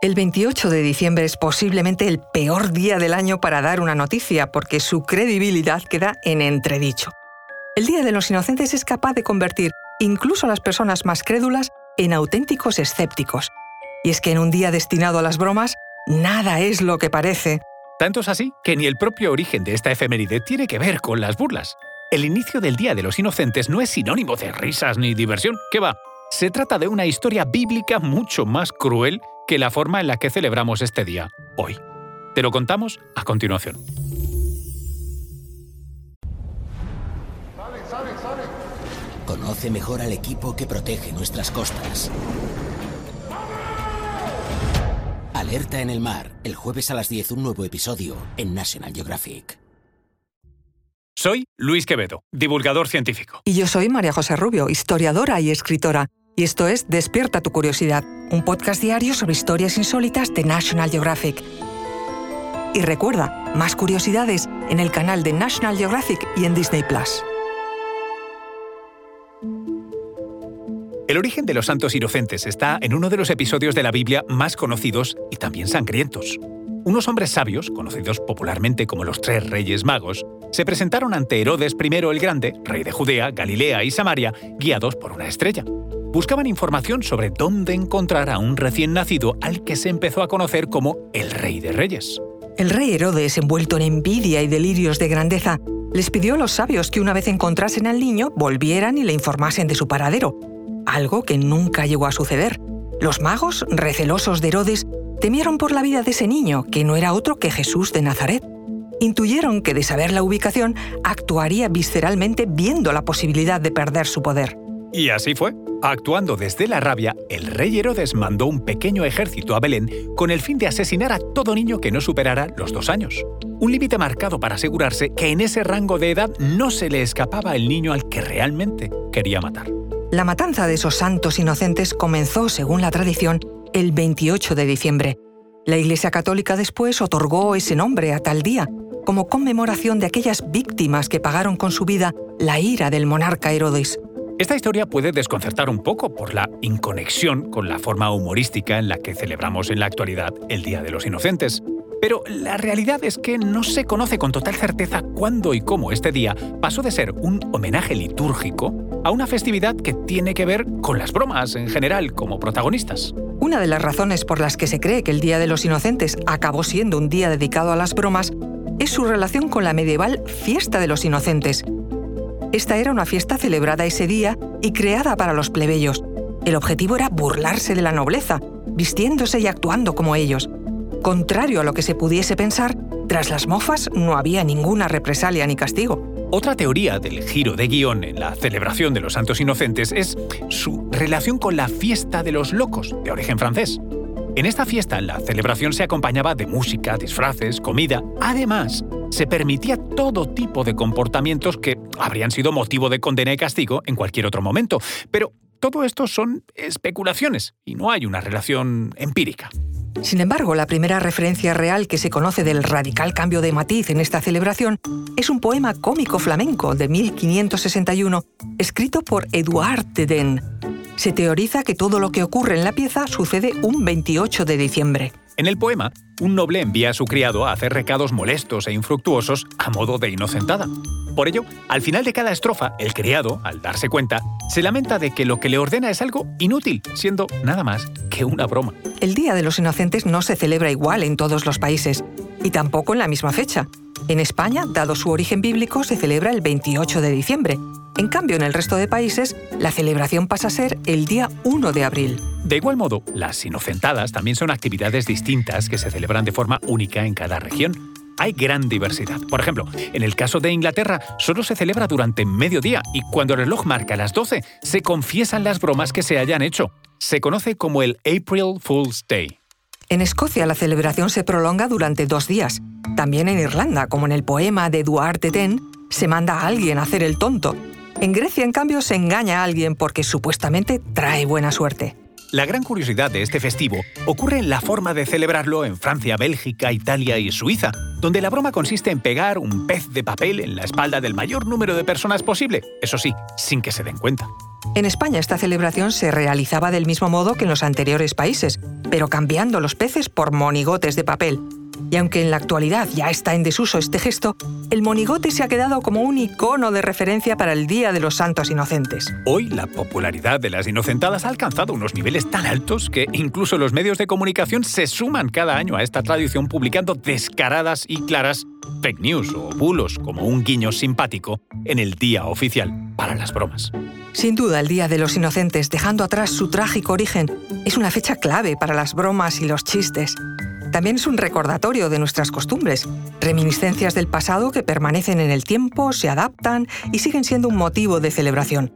El 28 de diciembre es posiblemente el peor día del año para dar una noticia porque su credibilidad queda en entredicho. El Día de los Inocentes es capaz de convertir incluso a las personas más crédulas en auténticos escépticos. Y es que en un día destinado a las bromas, nada es lo que parece. Tanto es así que ni el propio origen de esta efeméride tiene que ver con las burlas. El inicio del Día de los Inocentes no es sinónimo de risas ni diversión, ¿qué va? Se trata de una historia bíblica mucho más cruel que la forma en la que celebramos este día hoy. Te lo contamos a continuación. Conoce mejor al equipo que protege nuestras costas. Alerta en el mar, el jueves a las 10 un nuevo episodio en National Geographic. Soy Luis Quevedo, divulgador científico. Y yo soy María José Rubio, historiadora y escritora. Y esto es Despierta tu curiosidad, un podcast diario sobre historias insólitas de National Geographic. Y recuerda, más curiosidades en el canal de National Geographic y en Disney Plus. El origen de los santos inocentes está en uno de los episodios de la Biblia más conocidos y también sangrientos. Unos hombres sabios, conocidos popularmente como los tres reyes magos, se presentaron ante Herodes I el Grande, rey de Judea, Galilea y Samaria, guiados por una estrella buscaban información sobre dónde encontrar a un recién nacido al que se empezó a conocer como el Rey de Reyes. El rey Herodes, envuelto en envidia y delirios de grandeza, les pidió a los sabios que una vez encontrasen al niño, volvieran y le informasen de su paradero, algo que nunca llegó a suceder. Los magos, recelosos de Herodes, temieron por la vida de ese niño, que no era otro que Jesús de Nazaret. Intuyeron que de saber la ubicación actuaría visceralmente viendo la posibilidad de perder su poder. Y así fue. Actuando desde la rabia, el rey Herodes mandó un pequeño ejército a Belén con el fin de asesinar a todo niño que no superara los dos años. Un límite marcado para asegurarse que en ese rango de edad no se le escapaba el niño al que realmente quería matar. La matanza de esos santos inocentes comenzó, según la tradición, el 28 de diciembre. La Iglesia Católica después otorgó ese nombre a tal día, como conmemoración de aquellas víctimas que pagaron con su vida la ira del monarca Herodes. Esta historia puede desconcertar un poco por la inconexión con la forma humorística en la que celebramos en la actualidad el Día de los Inocentes. Pero la realidad es que no se conoce con total certeza cuándo y cómo este día pasó de ser un homenaje litúrgico a una festividad que tiene que ver con las bromas en general como protagonistas. Una de las razones por las que se cree que el Día de los Inocentes acabó siendo un día dedicado a las bromas es su relación con la medieval Fiesta de los Inocentes, esta era una fiesta celebrada ese día y creada para los plebeyos. El objetivo era burlarse de la nobleza, vistiéndose y actuando como ellos. Contrario a lo que se pudiese pensar, tras las mofas no había ninguna represalia ni castigo. Otra teoría del giro de guion en la celebración de los Santos Inocentes es su relación con la fiesta de los locos, de origen francés. En esta fiesta la celebración se acompañaba de música, disfraces, comida. Además, se permitía todo tipo de comportamientos que habrían sido motivo de condena y castigo en cualquier otro momento. Pero todo esto son especulaciones y no hay una relación empírica. Sin embargo, la primera referencia real que se conoce del radical cambio de matiz en esta celebración es un poema cómico flamenco de 1561, escrito por Edouard de Den, se teoriza que todo lo que ocurre en la pieza sucede un 28 de diciembre. En el poema, un noble envía a su criado a hacer recados molestos e infructuosos a modo de inocentada. Por ello, al final de cada estrofa, el criado, al darse cuenta, se lamenta de que lo que le ordena es algo inútil, siendo nada más que una broma. El Día de los Inocentes no se celebra igual en todos los países, y tampoco en la misma fecha. En España, dado su origen bíblico, se celebra el 28 de diciembre. En cambio, en el resto de países, la celebración pasa a ser el día 1 de abril. De igual modo, las inocentadas también son actividades distintas que se celebran de forma única en cada región. Hay gran diversidad. Por ejemplo, en el caso de Inglaterra, solo se celebra durante mediodía y cuando el reloj marca las 12, se confiesan las bromas que se hayan hecho. Se conoce como el April Fool's Day. En Escocia la celebración se prolonga durante dos días. También en Irlanda, como en el poema de Duarte Ten, se manda a alguien a hacer el tonto. En Grecia, en cambio, se engaña a alguien porque supuestamente trae buena suerte. La gran curiosidad de este festivo ocurre en la forma de celebrarlo en Francia, Bélgica, Italia y Suiza, donde la broma consiste en pegar un pez de papel en la espalda del mayor número de personas posible, eso sí, sin que se den cuenta. En España esta celebración se realizaba del mismo modo que en los anteriores países, pero cambiando los peces por monigotes de papel, y aunque en la actualidad ya está en desuso este gesto, el monigote se ha quedado como un icono de referencia para el Día de los Santos Inocentes. Hoy la popularidad de las inocentadas ha alcanzado unos niveles tan altos que incluso los medios de comunicación se suman cada año a esta tradición publicando descaradas y claras fake news o bulos como un guiño simpático en el día oficial para las bromas. Sin duda, el Día de los Inocentes, dejando atrás su trágico origen, es una fecha clave para las bromas y los chistes. También es un recordatorio de nuestras costumbres, reminiscencias del pasado que permanecen en el tiempo, se adaptan y siguen siendo un motivo de celebración.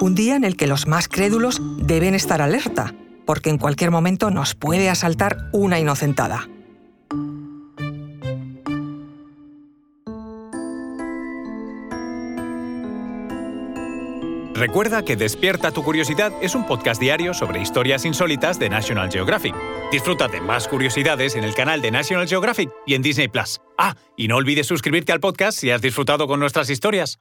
Un día en el que los más crédulos deben estar alerta, porque en cualquier momento nos puede asaltar una inocentada. Recuerda que Despierta tu Curiosidad es un podcast diario sobre historias insólitas de National Geographic. Disfruta de más curiosidades en el canal de National Geographic y en Disney Plus. Ah, y no olvides suscribirte al podcast si has disfrutado con nuestras historias.